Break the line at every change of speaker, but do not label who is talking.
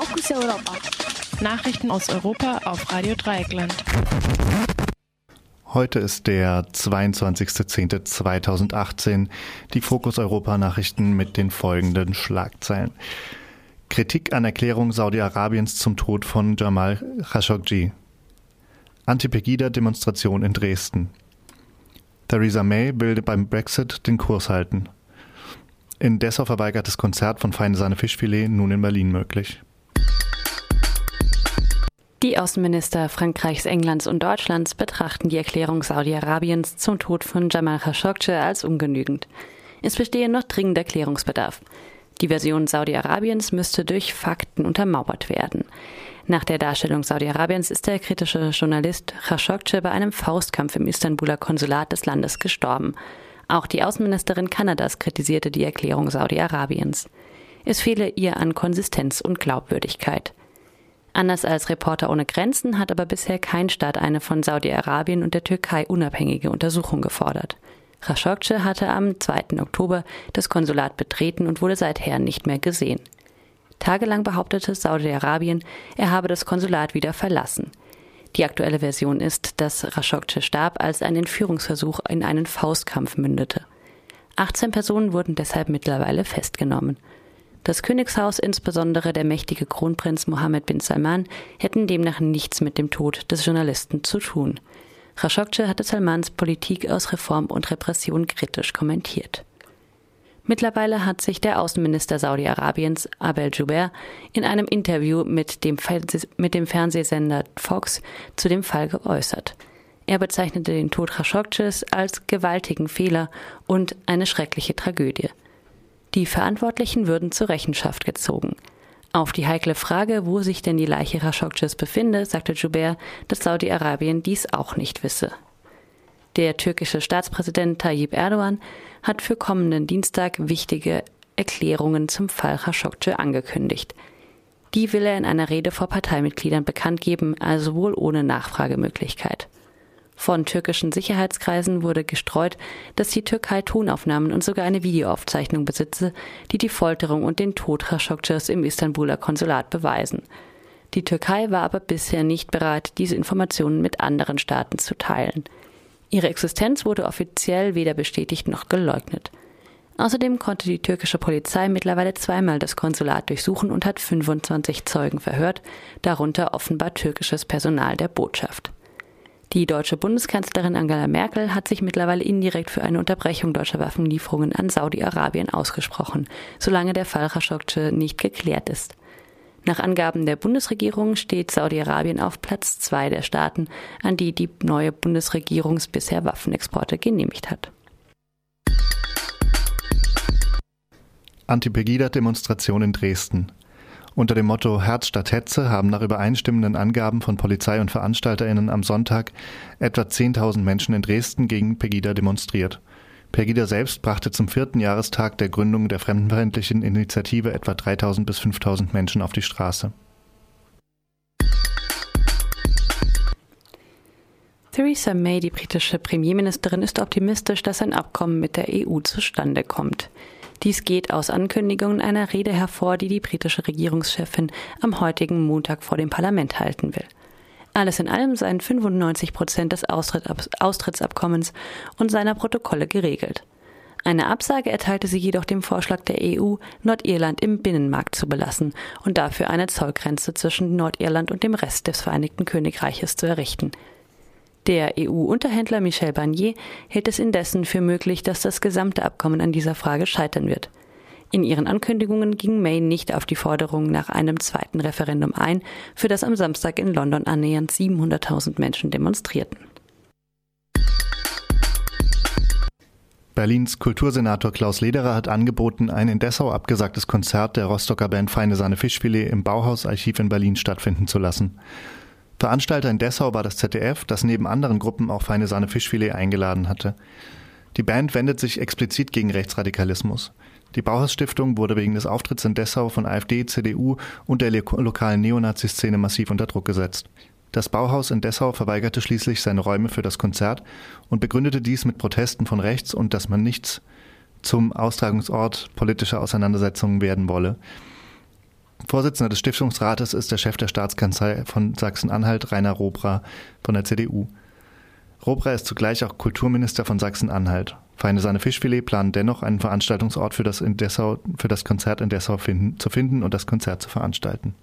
Fokus Europa.
Nachrichten aus Europa auf Radio Dreieckland.
Heute ist der 22.10.2018. Die Fokus Europa Nachrichten mit den folgenden Schlagzeilen. Kritik an Erklärung Saudi-Arabiens zum Tod von Jamal Khashoggi. Anti-Pegida-Demonstration in Dresden. Theresa May will beim Brexit den Kurs halten. In Dessau verweigertes Konzert von Feine Sahne Fischfilet nun in Berlin möglich.
Die Außenminister Frankreichs, Englands und Deutschlands betrachten die Erklärung Saudi-Arabiens zum Tod von Jamal Khashoggi als ungenügend. Es bestehe noch dringender Klärungsbedarf. Die Version Saudi-Arabiens müsste durch Fakten untermauert werden. Nach der Darstellung Saudi-Arabiens ist der kritische Journalist Khashoggi bei einem Faustkampf im Istanbuler Konsulat des Landes gestorben. Auch die Außenministerin Kanadas kritisierte die Erklärung Saudi-Arabiens. Es fehle ihr an Konsistenz und Glaubwürdigkeit. Anders als Reporter ohne Grenzen hat aber bisher kein Staat eine von Saudi-Arabien und der Türkei unabhängige Untersuchung gefordert. Khashoggi hatte am 2. Oktober das Konsulat betreten und wurde seither nicht mehr gesehen. Tagelang behauptete Saudi-Arabien, er habe das Konsulat wieder verlassen. Die aktuelle Version ist, dass Khashoggi starb, als ein Entführungsversuch in einen Faustkampf mündete. 18 Personen wurden deshalb mittlerweile festgenommen. Das Königshaus, insbesondere der mächtige Kronprinz Mohammed bin Salman, hätten demnach nichts mit dem Tod des Journalisten zu tun. Khashoggi hatte Salmans Politik aus Reform und Repression kritisch kommentiert. Mittlerweile hat sich der Außenminister Saudi-Arabiens Abel Juber in einem Interview mit dem, mit dem Fernsehsender Fox zu dem Fall geäußert. Er bezeichnete den Tod Khashoggis als gewaltigen Fehler und eine schreckliche Tragödie. Die Verantwortlichen würden zur Rechenschaft gezogen. Auf die heikle Frage, wo sich denn die Leiche Khashoggis befinde, sagte Joubert, dass Saudi-Arabien dies auch nicht wisse. Der türkische Staatspräsident Tayyip Erdogan hat für kommenden Dienstag wichtige Erklärungen zum Fall Khashoggi angekündigt. Die will er in einer Rede vor Parteimitgliedern bekannt geben, also wohl ohne Nachfragemöglichkeit. Von türkischen Sicherheitskreisen wurde gestreut, dass die Türkei Tonaufnahmen und sogar eine Videoaufzeichnung besitze, die die Folterung und den Tod Khashoggis im Istanbuler Konsulat beweisen. Die Türkei war aber bisher nicht bereit, diese Informationen mit anderen Staaten zu teilen. Ihre Existenz wurde offiziell weder bestätigt noch geleugnet. Außerdem konnte die türkische Polizei mittlerweile zweimal das Konsulat durchsuchen und hat 25 Zeugen verhört, darunter offenbar türkisches Personal der Botschaft. Die deutsche Bundeskanzlerin Angela Merkel hat sich mittlerweile indirekt für eine Unterbrechung deutscher Waffenlieferungen an Saudi-Arabien ausgesprochen, solange der Fall Khashoggi nicht geklärt ist. Nach Angaben der Bundesregierung steht Saudi-Arabien auf Platz zwei der Staaten, an die die neue Bundesregierung bisher Waffenexporte genehmigt hat.
Anti-Pegida-Demonstration in Dresden. Unter dem Motto Herz statt Hetze haben nach übereinstimmenden Angaben von Polizei und VeranstalterInnen am Sonntag etwa 10.000 Menschen in Dresden gegen Pegida demonstriert. Pegida selbst brachte zum vierten Jahrestag der Gründung der fremdenfeindlichen Initiative etwa 3000 bis 5000 Menschen auf die Straße.
Theresa May, die britische Premierministerin, ist optimistisch, dass ein Abkommen mit der EU zustande kommt. Dies geht aus Ankündigungen einer Rede hervor, die die britische Regierungschefin am heutigen Montag vor dem Parlament halten will. Alles in allem seien 95 Prozent des Austrittsabkommens und seiner Protokolle geregelt. Eine Absage erteilte sie jedoch dem Vorschlag der EU, Nordirland im Binnenmarkt zu belassen und dafür eine Zollgrenze zwischen Nordirland und dem Rest des Vereinigten Königreiches zu errichten. Der EU-Unterhändler Michel Barnier hält es indessen für möglich, dass das gesamte Abkommen an dieser Frage scheitern wird. In ihren Ankündigungen ging May nicht auf die Forderung nach einem zweiten Referendum ein, für das am Samstag in London annähernd 700.000 Menschen demonstrierten.
Berlins Kultursenator Klaus Lederer hat angeboten, ein in Dessau abgesagtes Konzert der Rostocker Band Feine Sahne Fischfilet im Bauhausarchiv in Berlin stattfinden zu lassen. Veranstalter in Dessau war das ZDF, das neben anderen Gruppen auch Feine Sahne Fischfilet eingeladen hatte. Die Band wendet sich explizit gegen Rechtsradikalismus. Die Bauhaus-Stiftung wurde wegen des Auftritts in Dessau von AfD, CDU und der lokalen Neonazi-Szene massiv unter Druck gesetzt. Das Bauhaus in Dessau verweigerte schließlich seine Räume für das Konzert und begründete dies mit Protesten von rechts und dass man nichts zum Austragungsort politischer Auseinandersetzungen werden wolle. Vorsitzender des Stiftungsrates ist der Chef der Staatskanzlei von Sachsen-Anhalt, Rainer Robra von der CDU. Robra ist zugleich auch Kulturminister von Sachsen-Anhalt. Feine Sahne Fischfilet planen dennoch einen Veranstaltungsort für das, in Dessau, für das Konzert in Dessau finden, zu finden und das Konzert zu veranstalten.